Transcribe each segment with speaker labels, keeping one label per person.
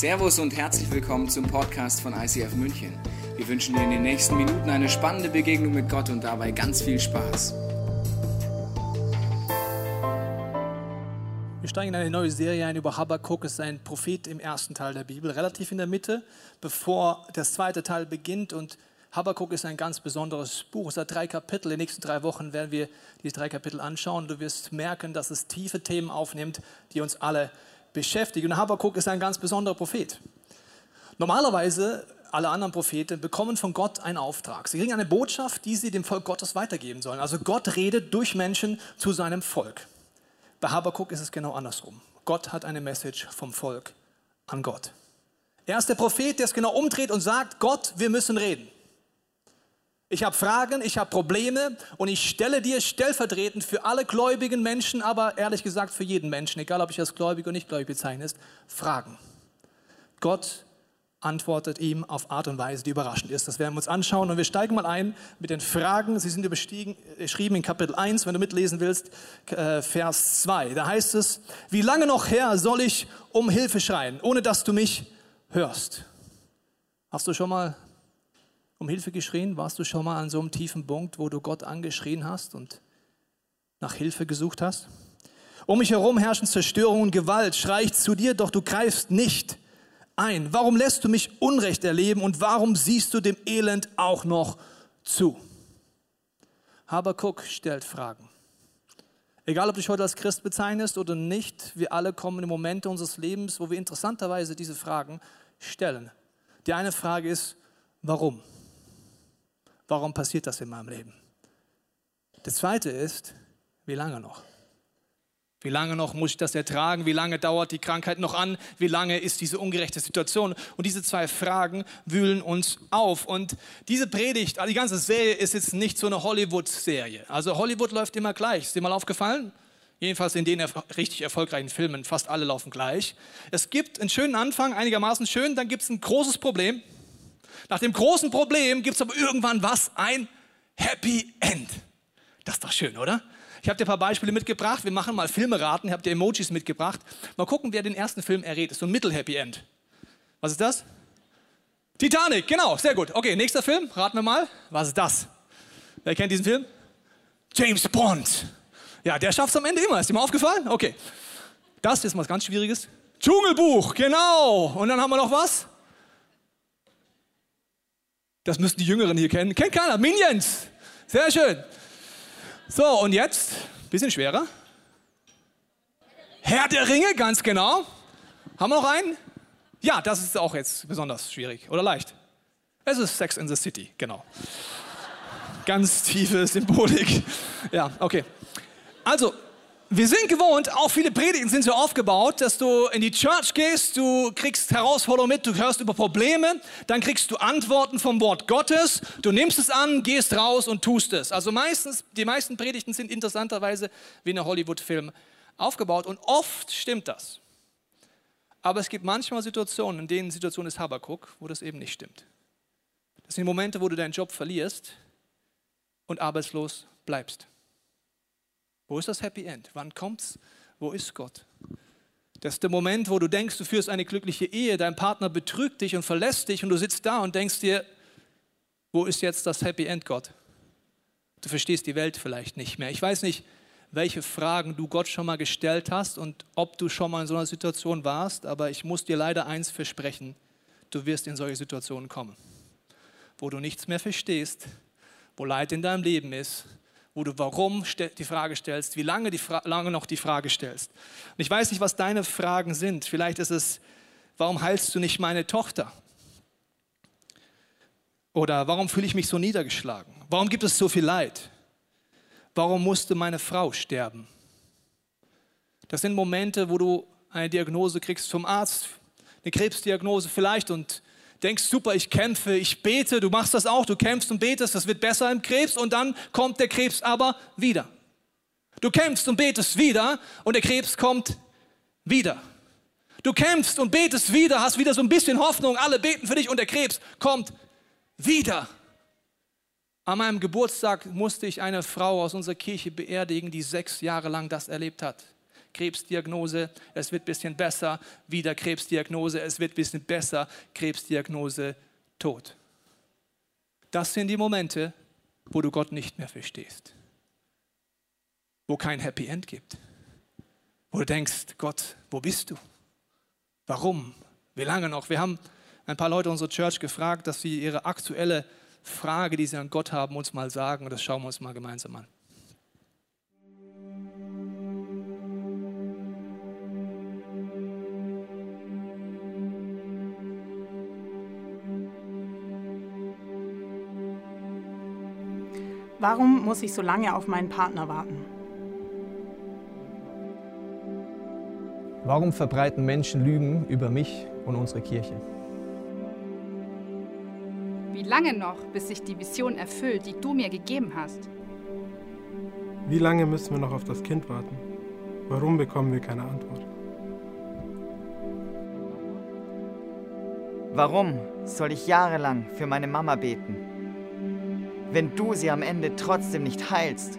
Speaker 1: Servus und herzlich willkommen zum Podcast von ICF München. Wir wünschen dir in den nächsten Minuten eine spannende Begegnung mit Gott und dabei ganz viel Spaß.
Speaker 2: Wir steigen in eine neue Serie ein über Habakkuk. Es ist ein Prophet im ersten Teil der Bibel, relativ in der Mitte, bevor das zweite Teil beginnt. Und Habakkuk ist ein ganz besonderes Buch. Es hat drei Kapitel. In den nächsten drei Wochen werden wir diese drei Kapitel anschauen. Du wirst merken, dass es tiefe Themen aufnimmt, die uns alle beschäftigt. Und Habakkuk ist ein ganz besonderer Prophet. Normalerweise, alle anderen Propheten bekommen von Gott einen Auftrag. Sie kriegen eine Botschaft, die sie dem Volk Gottes weitergeben sollen. Also Gott redet durch Menschen zu seinem Volk. Bei Habakkuk ist es genau andersrum. Gott hat eine Message vom Volk an Gott. Er ist der Prophet, der es genau umdreht und sagt, Gott, wir müssen reden. Ich habe Fragen, ich habe Probleme und ich stelle dir stellvertretend für alle gläubigen Menschen, aber ehrlich gesagt für jeden Menschen, egal ob ich als gläubig oder nicht gläubig bezeichne, Fragen. Gott antwortet ihm auf Art und Weise, die überraschend ist. Das werden wir uns anschauen und wir steigen mal ein mit den Fragen. Sie sind überschrieben in Kapitel 1, wenn du mitlesen willst, äh, Vers 2. Da heißt es, wie lange noch her soll ich um Hilfe schreien, ohne dass du mich hörst? Hast du schon mal um Hilfe geschrien? Warst du schon mal an so einem tiefen Punkt, wo du Gott angeschrien hast und nach Hilfe gesucht hast? Um mich herum herrschen Zerstörung und Gewalt. Schrei ich zu dir, doch du greifst nicht ein. Warum lässt du mich Unrecht erleben und warum siehst du dem Elend auch noch zu? Habakuk stellt Fragen. Egal, ob du dich heute als Christ bezeichnest oder nicht, wir alle kommen in Momente unseres Lebens, wo wir interessanterweise diese Fragen stellen. Die eine Frage ist, warum? Warum passiert das in meinem Leben? Das zweite ist, wie lange noch? Wie lange noch muss ich das ertragen? Wie lange dauert die Krankheit noch an? Wie lange ist diese ungerechte Situation? Und diese zwei Fragen wühlen uns auf. Und diese Predigt, die ganze Serie ist jetzt nicht so eine Hollywood-Serie. Also Hollywood läuft immer gleich. Ist dir mal aufgefallen? Jedenfalls in den richtig erfolgreichen Filmen, fast alle laufen gleich. Es gibt einen schönen Anfang, einigermaßen schön, dann gibt es ein großes Problem. Nach dem großen Problem gibt es aber irgendwann was? Ein Happy End. Das ist doch schön, oder? Ich habe dir ein paar Beispiele mitgebracht. Wir machen mal Filmeraten. Ich habe dir Emojis mitgebracht. Mal gucken, wer den ersten Film errät. Ist so ein Mittel-Happy End. Was ist das? Titanic, genau, sehr gut. Okay, nächster Film, raten wir mal. Was ist das? Wer kennt diesen Film? James Bond. Ja, der schafft es am Ende immer. Ist dir mal aufgefallen? Okay. Das ist was ganz Schwieriges. Dschungelbuch, genau. Und dann haben wir noch was? Das müssten die Jüngeren hier kennen. Kennt keiner. Minions. Sehr schön. So, und jetzt, bisschen schwerer. Herr der Ringe, ganz genau. Haben wir noch einen? Ja, das ist auch jetzt besonders schwierig oder leicht. Es ist Sex in the City, genau. Ganz tiefe Symbolik. Ja, okay. Also, wir sind gewohnt, auch viele Predigten sind so aufgebaut, dass du in die Church gehst, du kriegst Herausforderungen mit, du hörst über Probleme, dann kriegst du Antworten vom Wort Gottes, du nimmst es an, gehst raus und tust es. Also meistens, die meisten Predigten sind interessanterweise wie ein Hollywood-Film aufgebaut und oft stimmt das. Aber es gibt manchmal Situationen, in denen Situation ist Habakuk, wo das eben nicht stimmt. Das sind Momente, wo du deinen Job verlierst und arbeitslos bleibst. Wo ist das Happy End? Wann kommt's? Wo ist Gott? Das ist der Moment, wo du denkst, du führst eine glückliche Ehe, dein Partner betrügt dich und verlässt dich und du sitzt da und denkst dir, wo ist jetzt das Happy End, Gott? Du verstehst die Welt vielleicht nicht mehr. Ich weiß nicht, welche Fragen du Gott schon mal gestellt hast und ob du schon mal in so einer Situation warst, aber ich muss dir leider eins versprechen, du wirst in solche Situationen kommen, wo du nichts mehr verstehst, wo Leid in deinem Leben ist, wo du warum die Frage stellst, wie lange, die lange noch die Frage stellst. Und ich weiß nicht, was deine Fragen sind. Vielleicht ist es, warum heilst du nicht meine Tochter? Oder warum fühle ich mich so niedergeschlagen? Warum gibt es so viel Leid? Warum musste meine Frau sterben? Das sind Momente, wo du eine Diagnose kriegst vom Arzt, eine Krebsdiagnose vielleicht und denkst, super, ich kämpfe, ich bete, du machst das auch, du kämpfst und betest, das wird besser im Krebs und dann kommt der Krebs aber wieder. Du kämpfst und betest wieder und der Krebs kommt wieder. Du kämpfst und betest wieder, hast wieder so ein bisschen Hoffnung, alle beten für dich und der Krebs kommt wieder. An meinem Geburtstag musste ich eine Frau aus unserer Kirche beerdigen, die sechs Jahre lang das erlebt hat. Krebsdiagnose, es wird ein bisschen besser, wieder Krebsdiagnose, es wird ein bisschen besser, Krebsdiagnose, Tod. Das sind die Momente, wo du Gott nicht mehr verstehst, wo kein Happy End gibt, wo du denkst, Gott, wo bist du? Warum? Wie lange noch? Wir haben ein paar Leute unserer Church gefragt, dass sie ihre aktuelle Frage, die sie an Gott haben, uns mal sagen. Und das schauen wir uns mal gemeinsam an.
Speaker 3: Warum muss ich so lange auf meinen Partner warten?
Speaker 4: Warum verbreiten Menschen Lügen über mich und unsere Kirche?
Speaker 5: Wie lange noch, bis sich die Vision erfüllt, die du mir gegeben hast?
Speaker 6: Wie lange müssen wir noch auf das Kind warten? Warum bekommen wir keine Antwort?
Speaker 7: Warum soll ich jahrelang für meine Mama beten, wenn du sie am Ende trotzdem nicht heilst?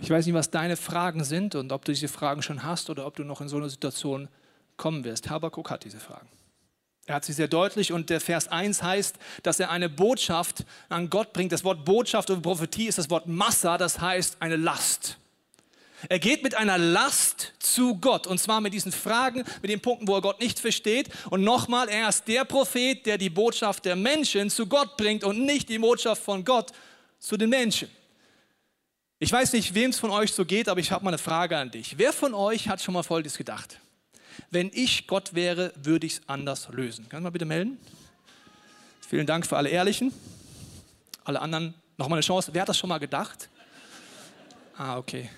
Speaker 2: Ich weiß nicht, was deine Fragen sind und ob du diese Fragen schon hast oder ob du noch in so eine Situation kommen wirst. Habakuk hat diese Fragen. Er hat sie sehr deutlich und der Vers 1 heißt, dass er eine Botschaft an Gott bringt. Das Wort Botschaft und Prophetie ist das Wort Massa, das heißt eine Last. Er geht mit einer Last zu Gott und zwar mit diesen Fragen, mit den Punkten, wo er Gott nicht versteht. Und nochmal, er ist der Prophet, der die Botschaft der Menschen zu Gott bringt und nicht die Botschaft von Gott zu den Menschen. Ich weiß nicht, wem es von euch so geht, aber ich habe mal eine Frage an dich. Wer von euch hat schon mal Folgendes gedacht? Wenn ich Gott wäre, würde ich es anders lösen. Kann mal bitte melden? Vielen Dank für alle Ehrlichen. Alle anderen nochmal eine Chance. Wer hat das schon mal gedacht? Ah, okay.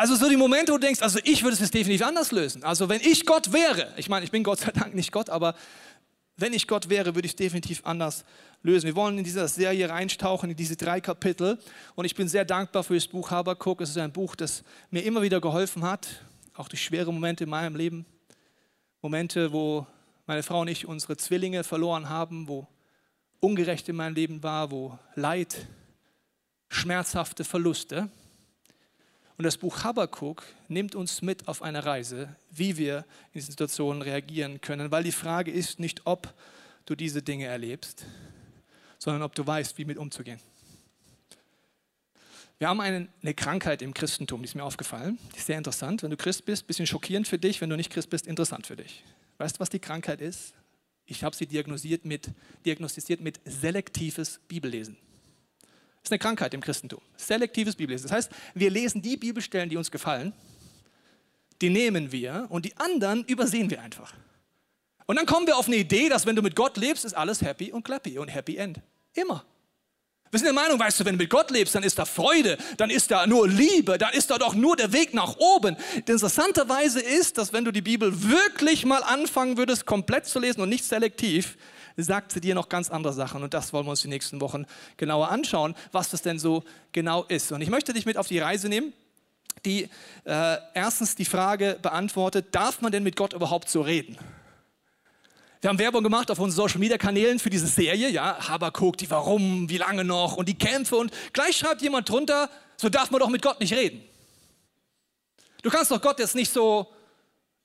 Speaker 2: Also so die Momente, wo du denkst, also ich würde es definitiv anders lösen. Also wenn ich Gott wäre, ich meine, ich bin Gott sei Dank nicht Gott, aber wenn ich Gott wäre, würde ich es definitiv anders lösen. Wir wollen in dieser Serie reintauchen, in diese drei Kapitel. Und ich bin sehr dankbar für das Buch Habakuk. Es ist ein Buch, das mir immer wieder geholfen hat, auch durch schwere Momente in meinem Leben. Momente, wo meine Frau und ich unsere Zwillinge verloren haben, wo ungerecht in meinem Leben war, wo Leid, schmerzhafte Verluste. Und das Buch Habakkuk nimmt uns mit auf eine Reise, wie wir in diesen Situationen reagieren können, weil die Frage ist nicht, ob du diese Dinge erlebst, sondern ob du weißt, wie mit umzugehen. Wir haben eine, eine, Krankheit im Christentum, die ist mir aufgefallen. Die ist sehr interessant. Wenn du Christ bist, ein bisschen schockierend für dich. Wenn du nicht Christ bist, interessant für dich. Weißt du, was die Krankheit ist? Ich habe sie diagnostiziert mit, diagnostiziert mit selektives Bibellesen. Das ist eine Krankheit im Christentum. Selektives Bibellesen. Das heißt, wir lesen die Bibelstellen, die uns gefallen, die nehmen wir und die anderen übersehen wir einfach. Und dann kommen wir auf eine Idee, dass wenn du mit Gott lebst, ist alles happy und clappy und happy end. Immer. Wir sind der Meinung, weißt du, wenn du mit Gott lebst, dann ist da Freude, dann ist da nur Liebe, dann ist da doch nur der Weg nach oben. Interessanterweise ist, dass wenn du die Bibel wirklich mal anfangen würdest, komplett zu lesen und nicht selektiv, sagt sie dir noch ganz andere Sachen. Und das wollen wir uns die nächsten Wochen genauer anschauen, was das denn so genau ist. Und ich möchte dich mit auf die Reise nehmen, die äh, erstens die Frage beantwortet, darf man denn mit Gott überhaupt so reden? Wir haben Werbung gemacht auf unseren Social Media Kanälen für diese Serie, ja, Habakuk, die Warum, wie lange noch und die Kämpfe und gleich schreibt jemand drunter, so darf man doch mit Gott nicht reden. Du kannst doch Gott jetzt nicht so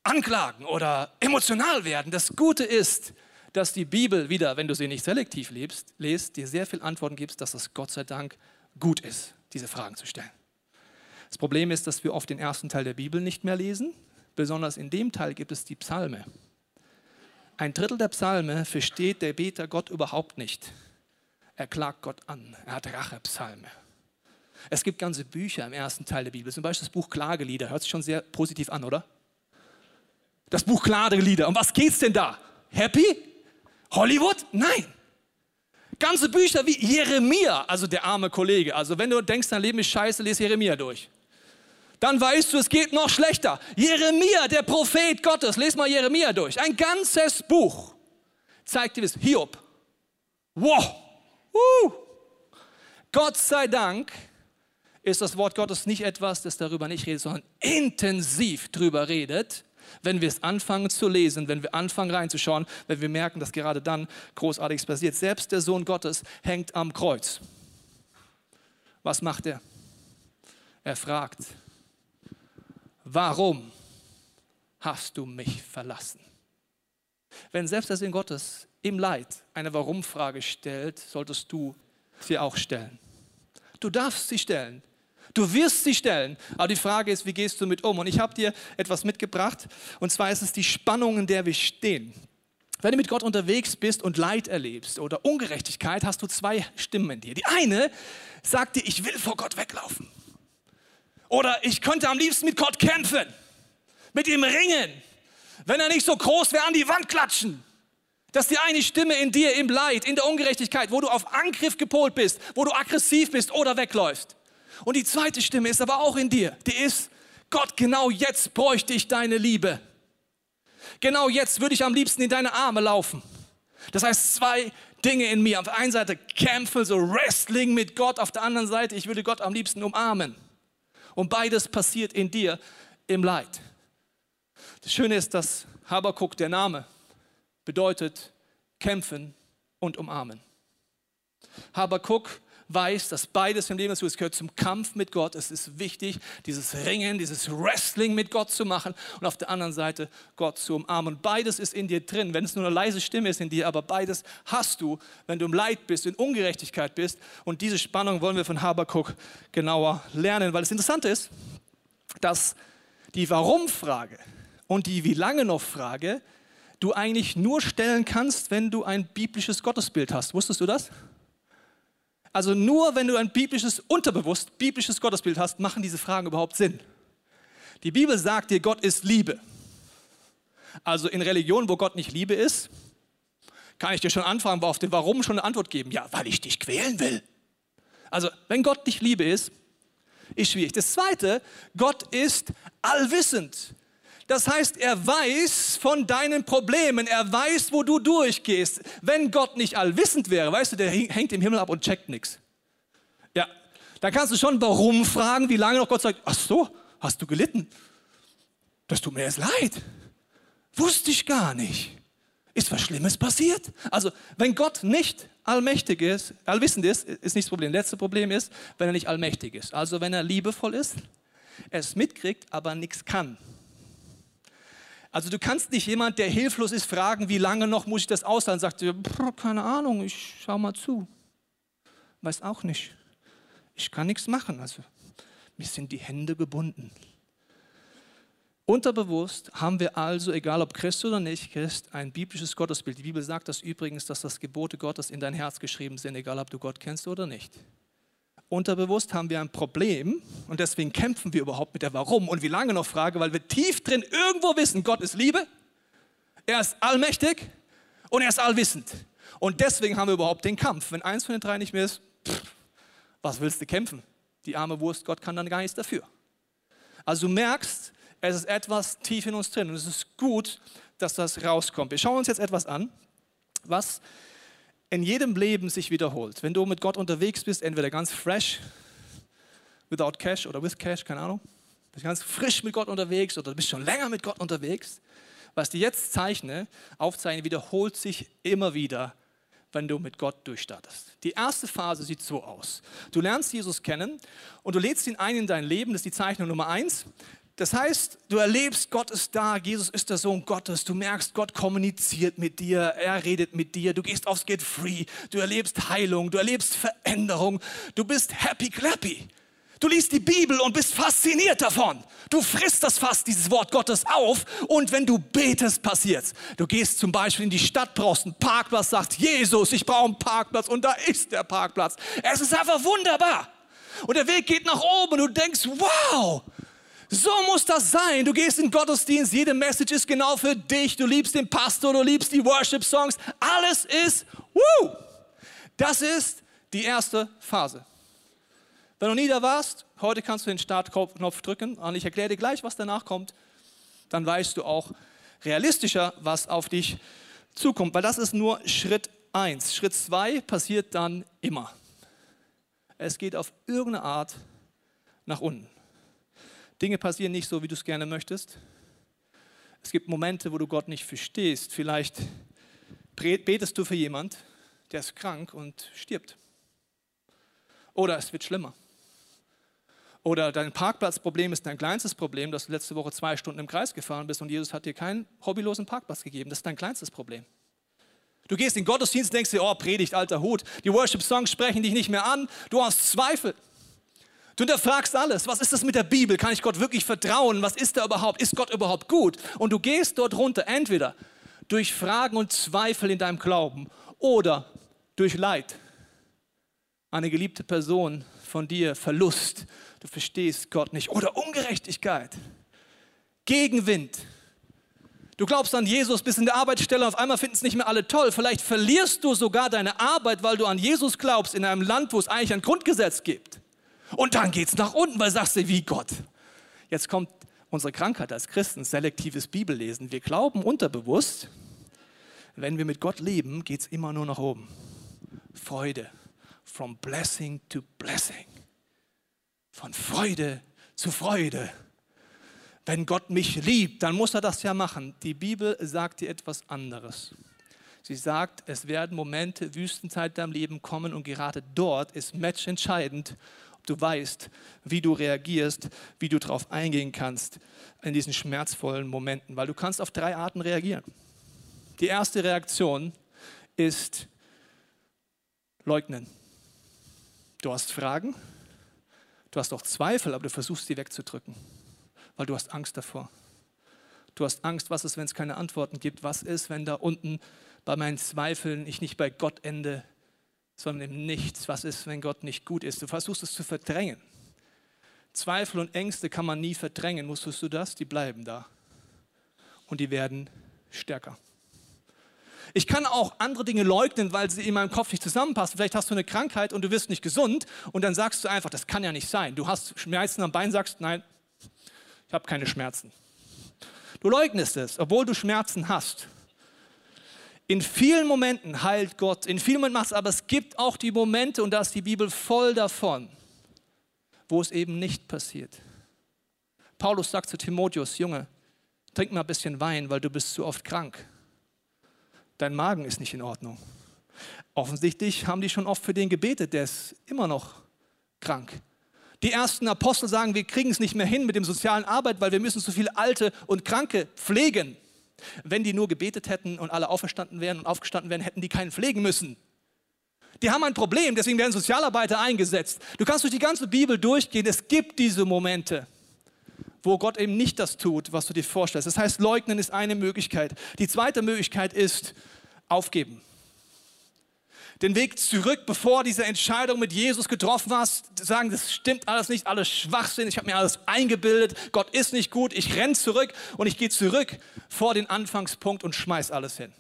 Speaker 2: anklagen oder emotional werden. Das Gute ist, dass die Bibel wieder, wenn du sie nicht selektiv lebst, lest, dir sehr viel Antworten gibt, dass es Gott sei Dank gut ist, diese Fragen zu stellen. Das Problem ist, dass wir oft den ersten Teil der Bibel nicht mehr lesen. Besonders in dem Teil gibt es die Psalme. Ein Drittel der Psalme versteht der Beter Gott überhaupt nicht. Er klagt Gott an. Er hat Rachepsalme. Es gibt ganze Bücher im ersten Teil der Bibel, zum Beispiel das Buch Klagelieder. Hört sich schon sehr positiv an, oder? Das Buch Klagelieder. Um was geht's denn da? Happy? Hollywood? Nein. Ganze Bücher wie Jeremia, also der arme Kollege. Also wenn du denkst, dein Leben ist scheiße, lese Jeremia durch. Dann weißt du, es geht noch schlechter. Jeremia, der Prophet Gottes, lese mal Jeremia durch. Ein ganzes Buch zeigt dir das. Hiob. Wow. Uh. Gott sei Dank ist das Wort Gottes nicht etwas, das darüber nicht redet, sondern intensiv darüber redet, wenn wir es anfangen zu lesen, wenn wir anfangen reinzuschauen, wenn wir merken, dass gerade dann Großartiges passiert. Selbst der Sohn Gottes hängt am Kreuz. Was macht er? Er fragt, warum hast du mich verlassen? Wenn selbst der Sinn Gottes im Leid eine Warum-Frage stellt, solltest du sie auch stellen. Du darfst sie stellen. Du wirst sie stellen. Aber die Frage ist, wie gehst du mit um? Und ich habe dir etwas mitgebracht. Und zwar ist es die Spannung, in der wir stehen. Wenn du mit Gott unterwegs bist und Leid erlebst oder Ungerechtigkeit, hast du zwei Stimmen in dir. Die eine sagt dir, ich will vor Gott weglaufen. Oder ich könnte am liebsten mit Gott kämpfen, mit ihm ringen. Wenn er nicht so groß wäre, an die Wand klatschen. Das ist die eine Stimme in dir im Leid, in der Ungerechtigkeit, wo du auf Angriff gepolt bist, wo du aggressiv bist oder wegläufst. Und die zweite Stimme ist aber auch in dir. Die ist, Gott, genau jetzt bräuchte ich deine Liebe. Genau jetzt würde ich am liebsten in deine Arme laufen. Das heißt, zwei Dinge in mir. Auf der einen Seite kämpfe, so Wrestling mit Gott. Auf der anderen Seite, ich würde Gott am liebsten umarmen. Und beides passiert in dir im Leid. Das Schöne ist, dass Habakuk, der Name, bedeutet kämpfen und umarmen. Habakuk weiß, dass beides im Leben dazu es gehört zum Kampf mit Gott. Es ist wichtig, dieses Ringen, dieses Wrestling mit Gott zu machen und auf der anderen Seite Gott zu umarmen. Und beides ist in dir drin, wenn es nur eine leise Stimme ist in dir, aber beides hast du, wenn du im Leid bist, in Ungerechtigkeit bist. Und diese Spannung wollen wir von Habakuk genauer lernen, weil das Interessante ist, dass die Warum-Frage und die Wie lange noch Frage du eigentlich nur stellen kannst, wenn du ein biblisches Gottesbild hast. Wusstest du das? Also nur wenn du ein biblisches, unterbewusst biblisches Gottesbild hast, machen diese Fragen überhaupt Sinn. Die Bibel sagt dir, Gott ist Liebe. Also in Religionen, wo Gott nicht Liebe ist, kann ich dir schon anfangen, auf den Warum schon eine Antwort geben. Ja, weil ich dich quälen will. Also wenn Gott nicht Liebe ist, ist schwierig. Das Zweite, Gott ist allwissend. Das heißt, er weiß von deinen Problemen, er weiß, wo du durchgehst. Wenn Gott nicht allwissend wäre, weißt du, der hängt im Himmel ab und checkt nichts. Ja, da kannst du schon warum fragen, wie lange noch Gott sagt, ach so, hast du gelitten? Das tut mir jetzt leid. Wusste ich gar nicht. Ist was Schlimmes passiert? Also, wenn Gott nicht allmächtig ist, allwissend ist, ist nicht das Problem. Letzte Problem ist, wenn er nicht allmächtig ist. Also, wenn er liebevoll ist, es mitkriegt, aber nichts kann. Also du kannst nicht jemand, der hilflos ist, fragen, wie lange noch muss ich das aushalten? Sagt, keine Ahnung, ich schau mal zu. Weiß auch nicht. Ich kann nichts machen. Also mir sind die Hände gebunden. Unterbewusst haben wir also, egal ob Christ oder nicht Christ, ein biblisches Gottesbild. Die Bibel sagt das übrigens, dass das Gebote Gottes in dein Herz geschrieben sind, egal ob du Gott kennst oder nicht unterbewusst haben wir ein Problem und deswegen kämpfen wir überhaupt mit der Warum und wie lange noch Frage, weil wir tief drin irgendwo wissen, Gott ist Liebe, er ist allmächtig und er ist allwissend. Und deswegen haben wir überhaupt den Kampf. Wenn eins von den drei nicht mehr ist, pff, was willst du kämpfen? Die arme Wurst, Gott kann dann gar nichts dafür. Also du merkst, es ist etwas tief in uns drin und es ist gut, dass das rauskommt. Wir schauen uns jetzt etwas an, was in jedem Leben sich wiederholt. Wenn du mit Gott unterwegs bist, entweder ganz fresh, without cash oder with cash, keine Ahnung, bist ganz frisch mit Gott unterwegs oder bist schon länger mit Gott unterwegs, was die jetzt zeichne, aufzeichne, wiederholt sich immer wieder, wenn du mit Gott durchstartest. Die erste Phase sieht so aus. Du lernst Jesus kennen und du lädst ihn ein in dein Leben, das ist die Zeichnung Nummer eins. Das heißt, du erlebst, Gott ist da, Jesus ist der Sohn Gottes, du merkst, Gott kommuniziert mit dir, er redet mit dir, du gehst aufs Get Free, du erlebst Heilung, du erlebst Veränderung, du bist happy clappy. Du liest die Bibel und bist fasziniert davon. Du frisst das fast, dieses Wort Gottes auf und wenn du betest, passiert's. Du gehst zum Beispiel in die Stadt, brauchst einen Parkplatz, sagst, Jesus, ich brauche einen Parkplatz und da ist der Parkplatz. Es ist einfach wunderbar. Und der Weg geht nach oben und du denkst, wow, so muss das sein. Du gehst in Gottesdienst, jede Message ist genau für dich. Du liebst den Pastor, du liebst die Worship-Songs. Alles ist, woo! Das ist die erste Phase. Wenn du nie da warst, heute kannst du den Startknopf drücken und ich erkläre dir gleich, was danach kommt. Dann weißt du auch realistischer, was auf dich zukommt, weil das ist nur Schritt 1. Schritt 2 passiert dann immer. Es geht auf irgendeine Art nach unten. Dinge passieren nicht so, wie du es gerne möchtest. Es gibt Momente, wo du Gott nicht verstehst. Vielleicht betest du für jemand, der ist krank und stirbt. Oder es wird schlimmer. Oder dein Parkplatzproblem ist dein kleinstes Problem, dass du letzte Woche zwei Stunden im Kreis gefahren bist und Jesus hat dir keinen hobbylosen Parkplatz gegeben. Das ist dein kleinstes Problem. Du gehst in den Gottesdienst und denkst dir, oh, Predigt, alter Hut. Die Worship-Songs sprechen dich nicht mehr an. Du hast Zweifel. Du hinterfragst alles. Was ist das mit der Bibel? Kann ich Gott wirklich vertrauen? Was ist da überhaupt? Ist Gott überhaupt gut? Und du gehst dort runter, entweder durch Fragen und Zweifel in deinem Glauben oder durch Leid. Eine geliebte Person von dir, Verlust, du verstehst Gott nicht oder Ungerechtigkeit, Gegenwind. Du glaubst an Jesus, bist in der Arbeitsstelle, auf einmal finden es nicht mehr alle toll. Vielleicht verlierst du sogar deine Arbeit, weil du an Jesus glaubst, in einem Land, wo es eigentlich ein Grundgesetz gibt. Und dann geht es nach unten, weil sagst du, wie Gott. Jetzt kommt unsere Krankheit als Christen, selektives Bibellesen. Wir glauben unterbewusst, wenn wir mit Gott leben, geht es immer nur nach oben. Freude. From blessing to blessing. Von Freude zu Freude. Wenn Gott mich liebt, dann muss er das ja machen. Die Bibel sagt dir etwas anderes. Sie sagt, es werden Momente, Wüstenzeit in deinem Leben kommen und gerade dort ist Match entscheidend, du weißt, wie du reagierst, wie du darauf eingehen kannst in diesen schmerzvollen Momenten, weil du kannst auf drei Arten reagieren. Die erste Reaktion ist leugnen. Du hast Fragen, du hast auch Zweifel, aber du versuchst sie wegzudrücken, weil du hast Angst davor. Du hast Angst, was ist, wenn es keine Antworten gibt? Was ist, wenn da unten bei meinen Zweifeln ich nicht bei Gott ende, sondern im Nichts? Was ist, wenn Gott nicht gut ist? Du versuchst es zu verdrängen. Zweifel und Ängste kann man nie verdrängen. Wusstest du das? Die bleiben da. Und die werden stärker. Ich kann auch andere Dinge leugnen, weil sie in meinem Kopf nicht zusammenpassen. Vielleicht hast du eine Krankheit und du wirst nicht gesund und dann sagst du einfach, das kann ja nicht sein. Du hast Schmerzen am Bein, sagst, nein, ich habe keine Schmerzen. Du leugnest es, obwohl du Schmerzen hast. In vielen Momenten heilt Gott, in vielen Momenten macht es, aber es gibt auch die Momente, und da ist die Bibel voll davon, wo es eben nicht passiert. Paulus sagt zu Timotheus, Junge, trink mal ein bisschen Wein, weil du bist zu oft krank dein Magen ist nicht in Ordnung. Offensichtlich haben die schon oft für den gebetet, der ist immer noch krank. Die ersten Apostel sagen, wir kriegen es nicht mehr hin mit dem sozialen Arbeit, weil wir müssen so viele Alte und Kranke pflegen. Wenn die nur gebetet hätten und alle auferstanden wären und aufgestanden wären, hätten die keinen pflegen müssen. Die haben ein Problem, deswegen werden Sozialarbeiter eingesetzt. Du kannst durch die ganze Bibel durchgehen, es gibt diese Momente wo Gott eben nicht das tut, was du dir vorstellst. Das heißt, leugnen ist eine Möglichkeit. Die zweite Möglichkeit ist aufgeben. Den Weg zurück, bevor diese Entscheidung mit Jesus getroffen hast, sagen, das stimmt alles nicht, alles Schwachsinn, ich habe mir alles eingebildet, Gott ist nicht gut, ich renne zurück und ich gehe zurück vor den Anfangspunkt und schmeiß alles hin.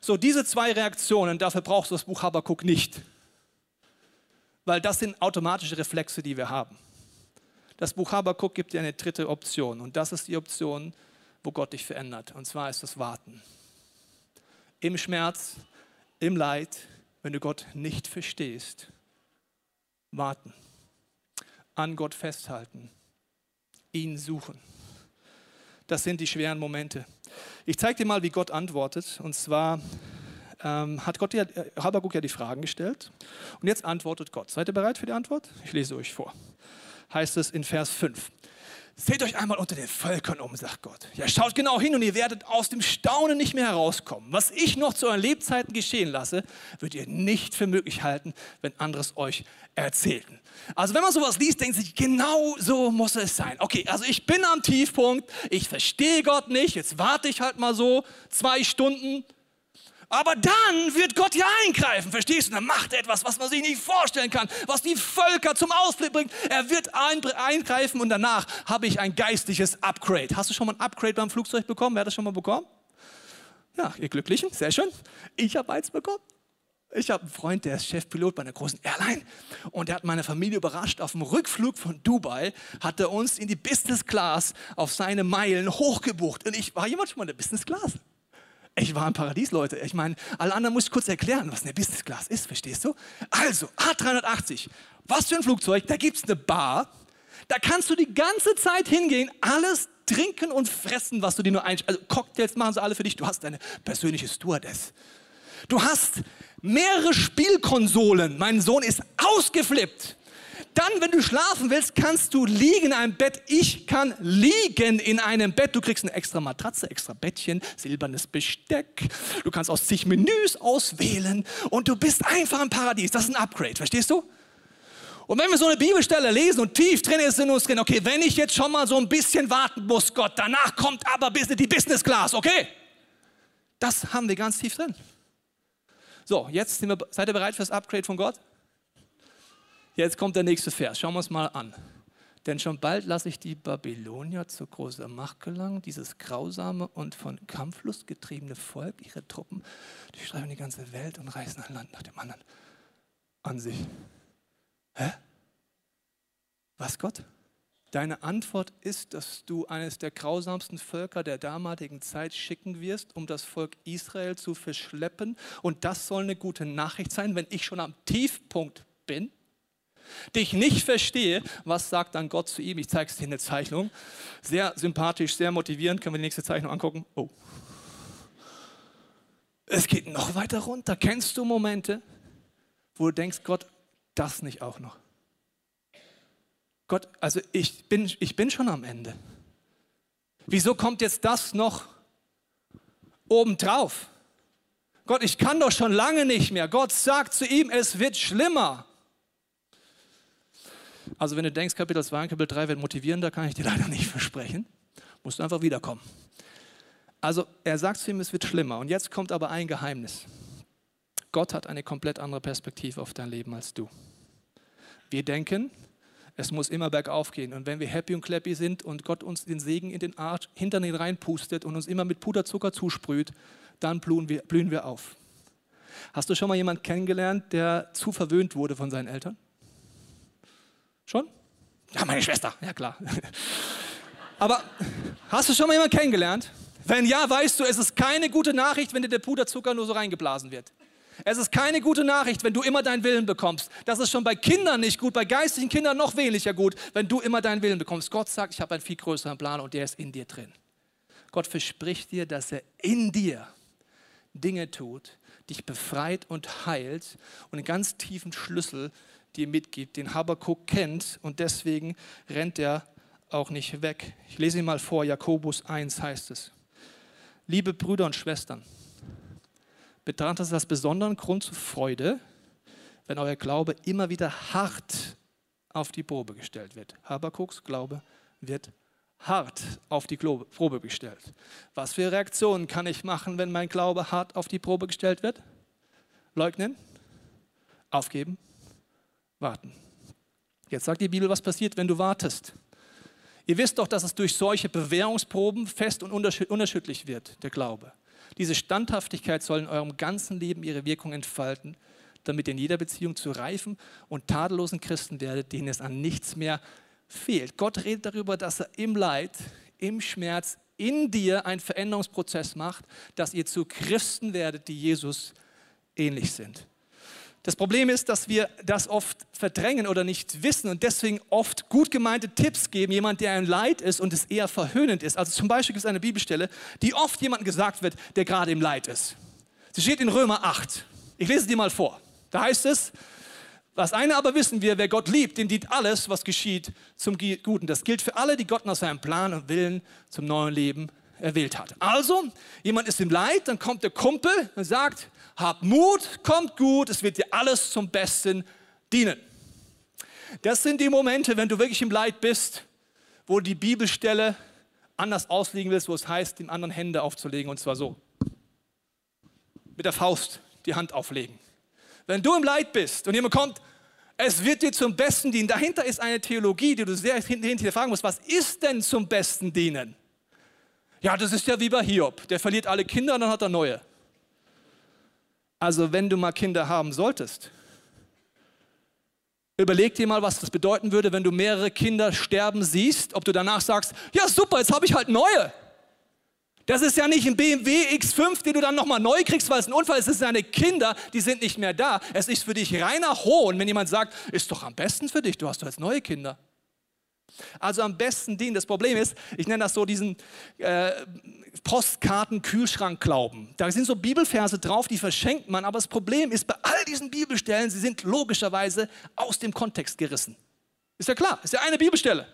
Speaker 2: So, diese zwei Reaktionen, dafür brauchst du das Buch Habakkuk nicht. Weil das sind automatische Reflexe, die wir haben. Das Buch Habakkuk gibt dir eine dritte Option und das ist die Option, wo Gott dich verändert. Und zwar ist das Warten. Im Schmerz, im Leid, wenn du Gott nicht verstehst, warten. An Gott festhalten. Ihn suchen. Das sind die schweren Momente. Ich zeige dir mal, wie Gott antwortet. Und zwar ähm, hat Gott ja, Habakkuk ja die Fragen gestellt. Und jetzt antwortet Gott. Seid ihr bereit für die Antwort? Ich lese euch vor heißt es in Vers 5. Seht euch einmal unter den Völkern um, sagt Gott. Ja, schaut genau hin und ihr werdet aus dem Staunen nicht mehr herauskommen. Was ich noch zu euren Lebzeiten geschehen lasse, würdet ihr nicht für möglich halten, wenn andere es euch erzählten. Also wenn man sowas liest, denkt sich, genau so muss es sein. Okay, also ich bin am Tiefpunkt, ich verstehe Gott nicht, jetzt warte ich halt mal so zwei Stunden aber dann wird Gott ja eingreifen, verstehst du? Dann macht er etwas, was man sich nicht vorstellen kann, was die Völker zum Ausflug bringt. Er wird eingreifen und danach habe ich ein geistliches Upgrade. Hast du schon mal ein Upgrade beim Flugzeug bekommen? Wer hat das schon mal bekommen? Ja, ihr Glücklichen, sehr schön. Ich habe eins bekommen. Ich habe einen Freund, der ist Chefpilot bei einer großen Airline und der hat meine Familie überrascht. Auf dem Rückflug von Dubai hat er uns in die Business Class auf seine Meilen hochgebucht. Und ich war jemand schon mal in der Business Class? Ich war im Paradies, Leute. Ich meine, alle anderen muss ich kurz erklären, was eine Business Class ist, verstehst du? Also, A380, was für ein Flugzeug, da gibt es eine Bar, da kannst du die ganze Zeit hingehen, alles trinken und fressen, was du dir nur einsch... Also Cocktails machen sie alle für dich, du hast deine persönliche Stewardess. Du hast mehrere Spielkonsolen. Mein Sohn ist ausgeflippt. Dann, wenn du schlafen willst, kannst du liegen in einem Bett. Ich kann liegen in einem Bett. Du kriegst eine extra Matratze, extra Bettchen, silbernes Besteck. Du kannst aus zig Menüs auswählen und du bist einfach im Paradies. Das ist ein Upgrade, verstehst du? Und wenn wir so eine Bibelstelle lesen und tief drin ist in uns drin, okay, wenn ich jetzt schon mal so ein bisschen warten muss, Gott, danach kommt aber die Business Class, okay? Das haben wir ganz tief drin. So, jetzt wir, seid ihr bereit für das Upgrade von Gott? Jetzt kommt der nächste Vers. Schauen wir uns mal an. Denn schon bald lasse ich die Babylonier zu großer Macht gelangen, dieses grausame und von Kampflust getriebene Volk, ihre Truppen, die streifen die ganze Welt und reißen ein Land nach dem anderen an sich. Hä? Was Gott? Deine Antwort ist, dass du eines der grausamsten Völker der damaligen Zeit schicken wirst, um das Volk Israel zu verschleppen. Und das soll eine gute Nachricht sein, wenn ich schon am Tiefpunkt bin, dich nicht verstehe. Was sagt dann Gott zu ihm? Ich zeige es dir in der Zeichnung. Sehr sympathisch, sehr motivierend. Können wir die nächste Zeichnung angucken? Oh. Es geht noch weiter runter. Kennst du Momente, wo du denkst, Gott, das nicht auch noch? Gott, also ich bin, ich bin schon am Ende. Wieso kommt jetzt das noch obendrauf? Gott, ich kann doch schon lange nicht mehr. Gott sagt zu ihm, es wird schlimmer. Also wenn du denkst, Kapitel 2 und Kapitel 3 wird motivierender, kann ich dir leider nicht versprechen. Musst du einfach wiederkommen. Also er sagt zu ihm, es wird schlimmer. Und jetzt kommt aber ein Geheimnis. Gott hat eine komplett andere Perspektive auf dein Leben als du. Wir denken, es muss immer bergauf gehen. Und wenn wir happy und clappy sind und Gott uns den Segen in den Arsch, hinter den reinpustet und uns immer mit Puderzucker zusprüht, dann blühen wir, blühen wir auf. Hast du schon mal jemanden kennengelernt, der zu verwöhnt wurde von seinen Eltern? Schon? Ja, meine Schwester, ja klar. Aber hast du schon mal jemanden kennengelernt? Wenn ja, weißt du, es ist keine gute Nachricht, wenn dir der Puderzucker nur so reingeblasen wird. Es ist keine gute Nachricht, wenn du immer deinen Willen bekommst. Das ist schon bei Kindern nicht gut, bei geistlichen Kindern noch weniger gut, wenn du immer deinen Willen bekommst. Gott sagt, ich habe einen viel größeren Plan und der ist in dir drin. Gott verspricht dir, dass er in dir Dinge tut, dich befreit und heilt und einen ganz tiefen Schlüssel dir mitgibt, den Habakkuk kennt und deswegen rennt er auch nicht weg. Ich lese ihn mal vor, Jakobus 1 heißt es. Liebe Brüder und Schwestern, betrachtet als besonderen Grund zur Freude, wenn euer Glaube immer wieder hart auf die Probe gestellt wird. Habakuks Glaube wird hart auf die Probe gestellt. Was für Reaktionen kann ich machen, wenn mein Glaube hart auf die Probe gestellt wird? Leugnen? Aufgeben? Warten. Jetzt sagt die Bibel, was passiert, wenn du wartest. Ihr wisst doch, dass es durch solche Bewährungsproben fest und unerschütterlich wird, der Glaube. Diese Standhaftigkeit soll in eurem ganzen Leben ihre Wirkung entfalten, damit ihr in jeder Beziehung zu reifen und tadellosen Christen werdet, denen es an nichts mehr fehlt. Gott redet darüber, dass er im Leid, im Schmerz, in dir einen Veränderungsprozess macht, dass ihr zu Christen werdet, die Jesus ähnlich sind. Das Problem ist, dass wir das oft verdrängen oder nicht wissen und deswegen oft gut gemeinte Tipps geben, jemand, der ein Leid ist und es eher verhöhnend ist. Also zum Beispiel gibt es eine Bibelstelle, die oft jemandem gesagt wird, der gerade im Leid ist. Sie steht in Römer 8. Ich lese die mal vor. Da heißt es, was eine aber wissen wir, wer Gott liebt, dem dient alles, was geschieht, zum Guten. Das gilt für alle, die Gott nach seinem Plan und Willen zum neuen Leben erwählt hat. Also, jemand ist im Leid, dann kommt der Kumpel und sagt, hab Mut, kommt gut, es wird dir alles zum Besten dienen. Das sind die Momente, wenn du wirklich im Leid bist, wo die Bibelstelle anders auslegen willst, wo es heißt, dem anderen Hände aufzulegen und zwar so. Mit der Faust die Hand auflegen. Wenn du im Leid bist und jemand kommt, es wird dir zum Besten dienen. Dahinter ist eine Theologie, die du sehr hinterher fragen musst. Was ist denn zum Besten dienen? Ja, das ist ja wie bei Hiob. Der verliert alle Kinder und dann hat er neue. Also wenn du mal Kinder haben solltest, überleg dir mal, was das bedeuten würde, wenn du mehrere Kinder sterben siehst, ob du danach sagst, ja super, jetzt habe ich halt neue. Das ist ja nicht ein BMW X5, den du dann nochmal neu kriegst, weil es ein Unfall ist. Es sind deine Kinder, die sind nicht mehr da. Es ist für dich reiner Hohn, wenn jemand sagt, ist doch am besten für dich, du hast doch jetzt neue Kinder. Also am besten dienen. Das Problem ist, ich nenne das so diesen äh, Postkarten-Kühlschrank-Glauben. Da sind so Bibelverse drauf, die verschenkt man. Aber das Problem ist, bei all diesen Bibelstellen, sie sind logischerweise aus dem Kontext gerissen. Ist ja klar, ist ja eine Bibelstelle.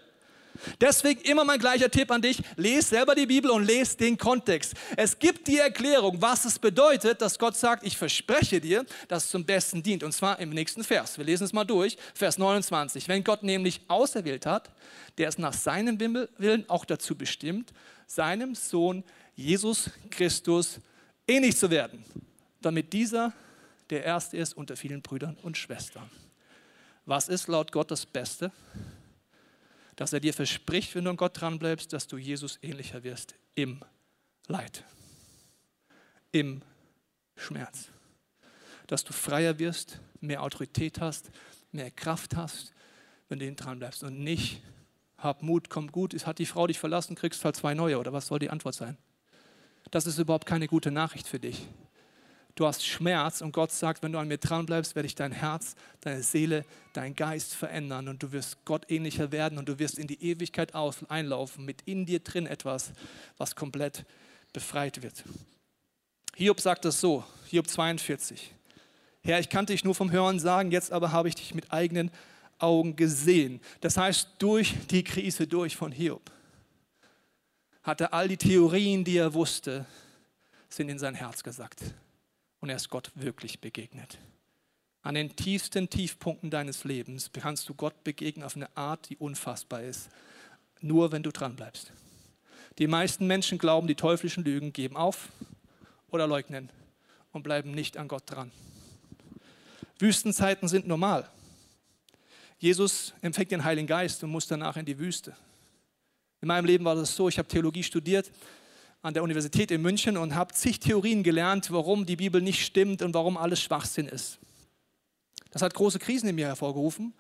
Speaker 2: Deswegen immer mein gleicher Tipp an dich, lese selber die Bibel und lese den Kontext. Es gibt die Erklärung, was es bedeutet, dass Gott sagt, ich verspreche dir, dass es zum Besten dient. Und zwar im nächsten Vers. Wir lesen es mal durch, Vers 29. Wenn Gott nämlich auserwählt hat, der es nach seinem Willen auch dazu bestimmt, seinem Sohn Jesus Christus ähnlich zu werden, damit dieser der Erste ist unter vielen Brüdern und Schwestern. Was ist laut Gott das Beste? Dass er dir verspricht, wenn du an Gott dran bleibst, dass du Jesus ähnlicher wirst im Leid, im Schmerz. Dass du freier wirst, mehr Autorität hast, mehr Kraft hast, wenn du ihn dran bleibst und nicht, hab Mut, komm gut, hat die Frau dich verlassen, kriegst halt zwei neue oder was soll die Antwort sein? Das ist überhaupt keine gute Nachricht für dich du hast Schmerz und Gott sagt, wenn du an mir dran bleibst, werde ich dein Herz, deine Seele, dein Geist verändern und du wirst Gott ähnlicher werden und du wirst in die Ewigkeit einlaufen mit in dir drin etwas, was komplett befreit wird. Hiob sagt das so, Hiob 42. Herr, ich kannte dich nur vom Hören sagen, jetzt aber habe ich dich mit eigenen Augen gesehen. Das heißt, durch die Krise durch von Hiob hat er all die Theorien, die er wusste, sind in sein Herz gesackt und er ist Gott wirklich begegnet. An den tiefsten Tiefpunkten deines Lebens kannst du Gott begegnen auf eine Art, die unfassbar ist. Nur wenn du dran bleibst. Die meisten Menschen glauben, die teuflischen Lügen geben auf oder leugnen und bleiben nicht an Gott dran. Wüstenzeiten sind normal. Jesus empfängt den Heiligen Geist und muss danach in die Wüste. In meinem Leben war das so, ich habe Theologie studiert an der Universität in München und habe zig Theorien gelernt, warum die Bibel nicht stimmt und warum alles Schwachsinn ist. Das hat große Krisen in mir hervorgerufen.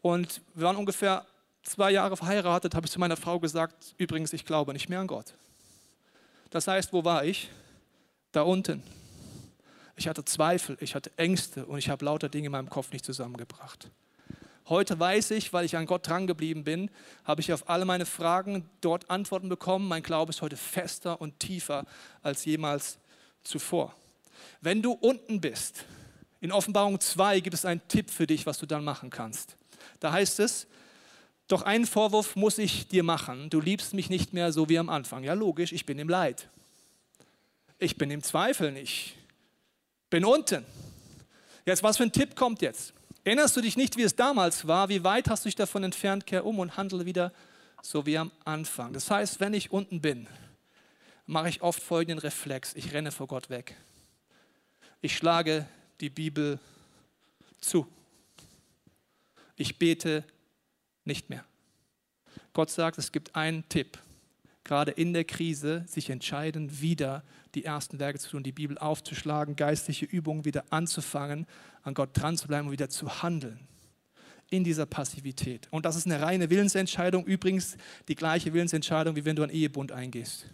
Speaker 2: Und wir waren ungefähr zwei Jahre verheiratet, habe ich zu meiner Frau gesagt, übrigens, ich glaube nicht mehr an Gott. Das heißt, wo war ich? Da unten. Ich hatte Zweifel, ich hatte Ängste und ich habe lauter Dinge in meinem Kopf nicht zusammengebracht. Heute weiß ich, weil ich an Gott drangeblieben bin, habe ich auf alle meine Fragen dort Antworten bekommen. Mein Glaube ist heute fester und tiefer als jemals zuvor. Wenn du unten bist, in Offenbarung 2 gibt es einen Tipp für dich, was du dann machen kannst. Da heißt es, doch einen Vorwurf muss ich dir machen. Du liebst mich nicht mehr so wie am Anfang. Ja, logisch, ich bin im Leid. Ich bin im Zweifel nicht. Bin unten. Jetzt, was für ein Tipp kommt jetzt? Erinnerst du dich nicht, wie es damals war? Wie weit hast du dich davon entfernt? Kehr um und handle wieder so wie am Anfang. Das heißt, wenn ich unten bin, mache ich oft folgenden Reflex. Ich renne vor Gott weg. Ich schlage die Bibel zu. Ich bete nicht mehr. Gott sagt, es gibt einen Tipp. Gerade in der Krise sich entscheiden, wieder die ersten Werke zu tun, die Bibel aufzuschlagen, geistliche Übungen wieder anzufangen, an Gott dran zu bleiben und wieder zu handeln in dieser Passivität. Und das ist eine reine Willensentscheidung, übrigens die gleiche Willensentscheidung, wie wenn du einen Ehebund eingehst.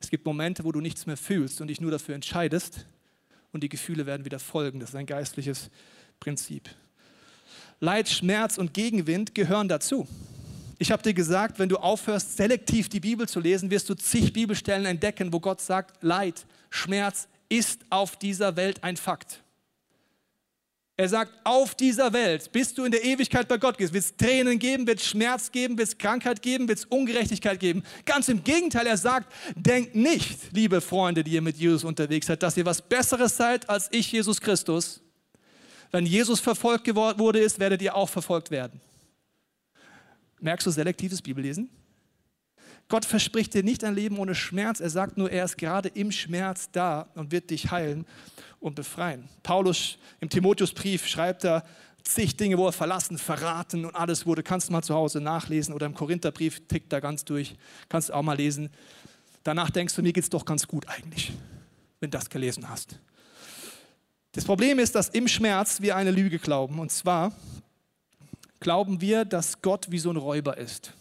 Speaker 2: Es gibt Momente, wo du nichts mehr fühlst und dich nur dafür entscheidest und die Gefühle werden wieder folgen. Das ist ein geistliches Prinzip. Leid, Schmerz und Gegenwind gehören dazu. Ich habe dir gesagt, wenn du aufhörst, selektiv die Bibel zu lesen, wirst du zig Bibelstellen entdecken, wo Gott sagt, Leid, Schmerz ist auf dieser Welt ein Fakt. Er sagt, auf dieser Welt, bis du in der Ewigkeit bei Gott gehst, wird es Tränen geben, wird es Schmerz geben, wird es Krankheit geben, wird es Ungerechtigkeit geben. Ganz im Gegenteil, er sagt, denkt nicht, liebe Freunde, die ihr mit Jesus unterwegs seid, dass ihr was Besseres seid als ich, Jesus Christus. Wenn Jesus verfolgt wurde ist, werdet ihr auch verfolgt werden. Merkst du selektives Bibellesen? Gott verspricht dir nicht ein Leben ohne Schmerz. Er sagt nur, er ist gerade im Schmerz da und wird dich heilen und befreien. Paulus im Timotheusbrief schreibt er zig Dinge, wo er verlassen, verraten und alles wurde. Kannst du mal zu Hause nachlesen oder im Korintherbrief tickt da ganz durch. Kannst du auch mal lesen. Danach denkst du, mir geht es doch ganz gut eigentlich, wenn du das gelesen hast. Das Problem ist, dass im Schmerz wir eine Lüge glauben. Und zwar, glauben wir, dass Gott wie so ein Räuber ist.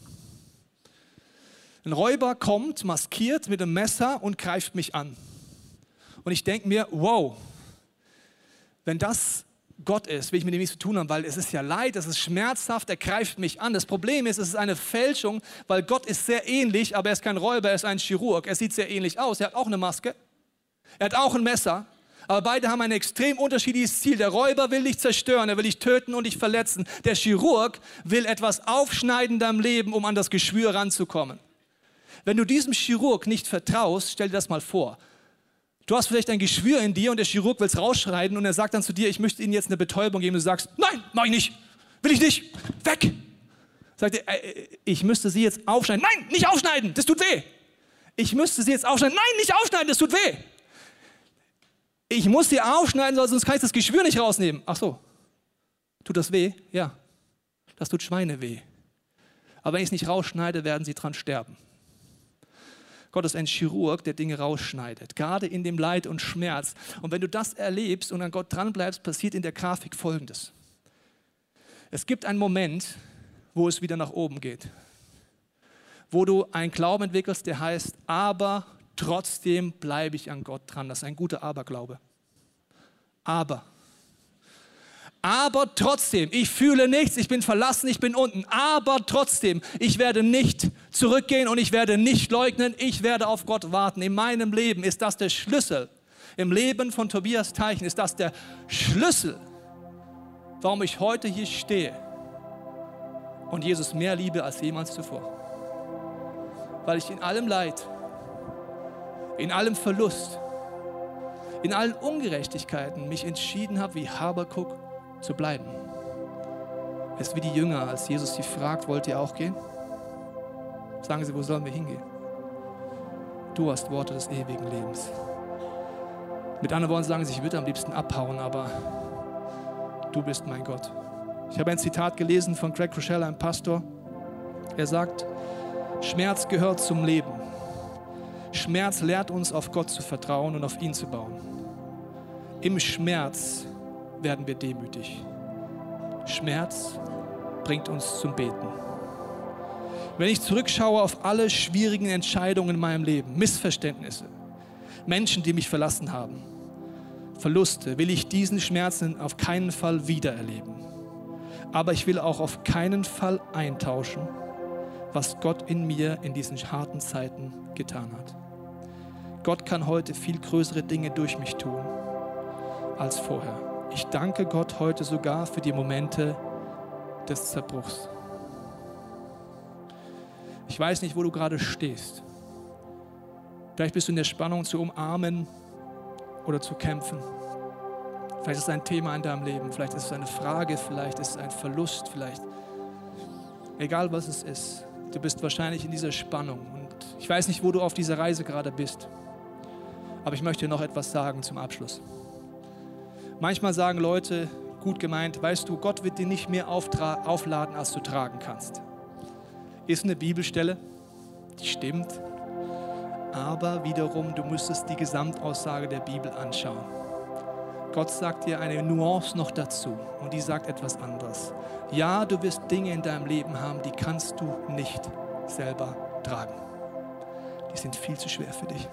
Speaker 2: Ein Räuber kommt maskiert mit einem Messer und greift mich an. Und ich denke mir, wow, wenn das Gott ist, will ich mit ihm nichts zu tun haben, weil es ist ja leid, es ist schmerzhaft, er greift mich an. Das Problem ist, es ist eine Fälschung, weil Gott ist sehr ähnlich, aber er ist kein Räuber, er ist ein Chirurg. Er sieht sehr ähnlich aus, er hat auch eine Maske, er hat auch ein Messer, Aber beide haben ein extrem unterschiedliches Ziel. Der Räuber will dich zerstören, er will dich töten und dich verletzen. Der Chirurg will etwas aufschneiden in deinem Leben, um an das Geschwür ranzukommen. Wenn du diesem Chirurg nicht vertraust, stell dir das mal vor. Du hast vielleicht ein Geschwür in dir und der Chirurg will es rausschneiden und er sagt dann zu dir, ich möchte Ihnen jetzt eine Betäubung geben. Du sagst, nein, mach ich nicht, will ich nicht, weg. Sagt er, äh, ich müsste Sie jetzt aufschneiden. Nein, nicht aufschneiden, das tut weh. Ich müsste Sie jetzt aufschneiden. Nein, nicht aufschneiden, das tut weh. Ich muss Sie aufschneiden, sonst kann ich das Geschwür nicht rausnehmen. Ach so, tut das weh? Ja, das tut Schweine weh. Aber wenn ich es nicht rausschneide, werden Sie dran sterben. Gott ist ein Chirurg, der Dinge rausschneidet, gerade in dem Leid und Schmerz. Und wenn du das erlebst und an Gott dranbleibst, passiert in der Grafik Folgendes. Es gibt einen Moment, wo es wieder nach oben geht, wo du einen Glauben entwickelst, der heißt, aber trotzdem bleibe ich an Gott dran. Das ist ein guter Aberglaube. Aber aber trotzdem, ich fühle nichts, ich bin verlassen, ich bin unten, aber trotzdem, ich werde nicht zurückgehen und ich werde nicht leugnen, ich werde auf Gott warten. In meinem Leben ist das der Schlüssel. Im Leben von Tobias Teichen ist das der Schlüssel, warum ich heute hier stehe und Jesus mehr liebe als jemals zuvor. Weil ich in allem Leid, in allem Verlust, in allen Ungerechtigkeiten mich entschieden habe, wie Habakuk zu bleiben. Es ist wie die Jünger, als Jesus sie fragt, wollt ihr auch gehen? Sagen sie, wo sollen wir hingehen? Du hast Worte des ewigen Lebens. Mit anderen Worten sagen sie, ich würde am liebsten abhauen, aber du bist mein Gott. Ich habe ein Zitat gelesen von Craig Rochelle, einem Pastor. Er sagt, Schmerz gehört zum Leben. Schmerz lehrt uns, auf Gott zu vertrauen und auf ihn zu bauen. Im Schmerz werden wir demütig. Schmerz bringt uns zum Beten. Wenn ich zurückschaue auf alle schwierigen Entscheidungen in meinem Leben, Missverständnisse, Menschen, die mich verlassen haben, Verluste, will ich diesen Schmerzen auf keinen Fall wiedererleben. Aber ich will auch auf keinen Fall eintauschen, was Gott in mir in diesen harten Zeiten getan hat. Gott kann heute viel größere Dinge durch mich tun als vorher. Ich danke Gott heute sogar für die Momente des Zerbruchs. Ich weiß nicht, wo du gerade stehst. Vielleicht bist du in der Spannung zu umarmen oder zu kämpfen. Vielleicht ist es ein Thema in deinem Leben, vielleicht ist es eine Frage, vielleicht ist es ein Verlust, vielleicht. Egal was es ist, du bist wahrscheinlich in dieser Spannung. Und ich weiß nicht, wo du auf dieser Reise gerade bist. Aber ich möchte noch etwas sagen zum Abschluss. Manchmal sagen Leute, gut gemeint, weißt du, Gott wird dir nicht mehr aufladen, als du tragen kannst. Ist eine Bibelstelle, die stimmt, aber wiederum, du müsstest die Gesamtaussage der Bibel anschauen. Gott sagt dir eine Nuance noch dazu und die sagt etwas anderes. Ja, du wirst Dinge in deinem Leben haben, die kannst du nicht selber tragen. Die sind viel zu schwer für dich.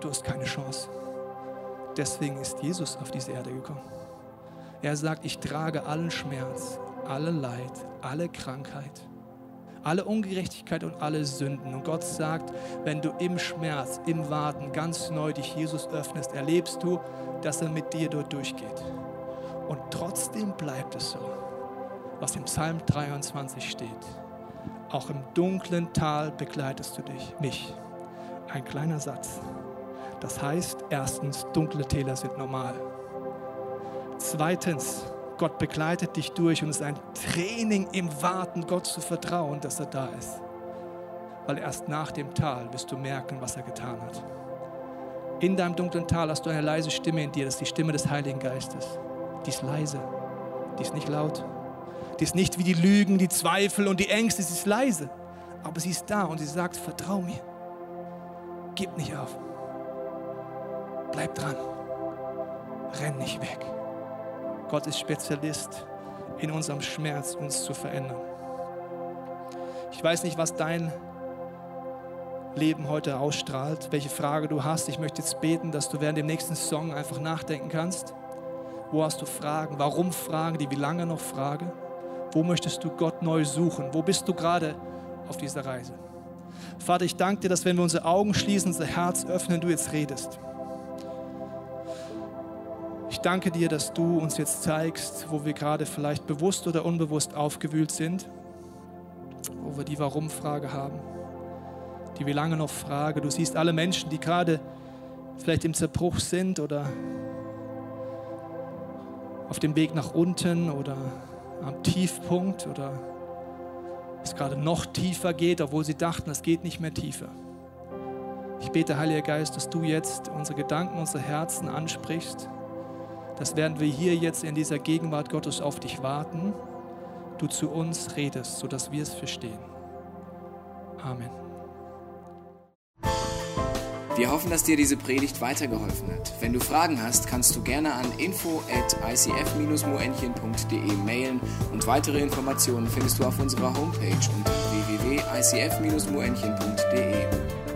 Speaker 2: Du hast keine Chance. Deswegen ist Jesus auf diese Erde gekommen. Er sagt, ich trage allen Schmerz, alle Leid, alle Krankheit, alle Ungerechtigkeit und alle Sünden. Und Gott sagt, wenn du im Schmerz, im Warten ganz neu dich Jesus öffnest, erlebst du, dass er mit dir dort durchgeht. Und trotzdem bleibt es so, was im Psalm 23 steht. Auch im dunklen Tal begleitest du dich, mich. Ein kleiner Satz. Das heißt, erstens, dunkle Täler sind normal. Zweitens, Gott begleitet dich durch und es ist ein Training im Warten, Gott zu vertrauen, dass er da ist. Weil erst nach dem Tal wirst du merken, was er getan hat. In deinem dunklen Tal hast du eine leise Stimme in dir, das ist die Stimme des Heiligen Geistes. Die ist leise, die ist nicht laut, die ist nicht wie die Lügen, die Zweifel und die Ängste, sie ist leise. Aber sie ist da und sie sagt, vertrau mir, gib nicht auf. Bleib dran. Renn nicht weg. Gott ist Spezialist in unserem Schmerz, uns zu verändern. Ich weiß nicht, was dein Leben heute ausstrahlt, welche Frage du hast. Ich möchte jetzt beten, dass du während dem nächsten Song einfach nachdenken kannst. Wo hast du Fragen? Warum Fragen? Die wie lange noch Frage? Wo möchtest du Gott neu suchen? Wo bist du gerade auf dieser Reise? Vater, ich danke dir, dass wenn wir unsere Augen schließen, unser Herz öffnen, du jetzt redest. Ich danke dir, dass du uns jetzt zeigst, wo wir gerade vielleicht bewusst oder unbewusst aufgewühlt sind, wo wir die Warum-Frage haben, die wir lange noch fragen. Du siehst alle Menschen, die gerade vielleicht im Zerbruch sind oder auf dem Weg nach unten oder am Tiefpunkt oder es gerade noch tiefer geht, obwohl sie dachten, es geht nicht mehr tiefer. Ich bete, Heiliger Geist, dass du jetzt unsere Gedanken, unsere Herzen ansprichst, dass während wir hier jetzt in dieser Gegenwart Gottes auf dich warten, du zu uns redest, sodass wir es verstehen. Amen.
Speaker 1: Wir hoffen, dass dir diese Predigt weitergeholfen hat. Wenn du Fragen hast, kannst du gerne an info at icf-moenchen.de mailen und weitere Informationen findest du auf unserer Homepage unter www.icf-moenchen.de.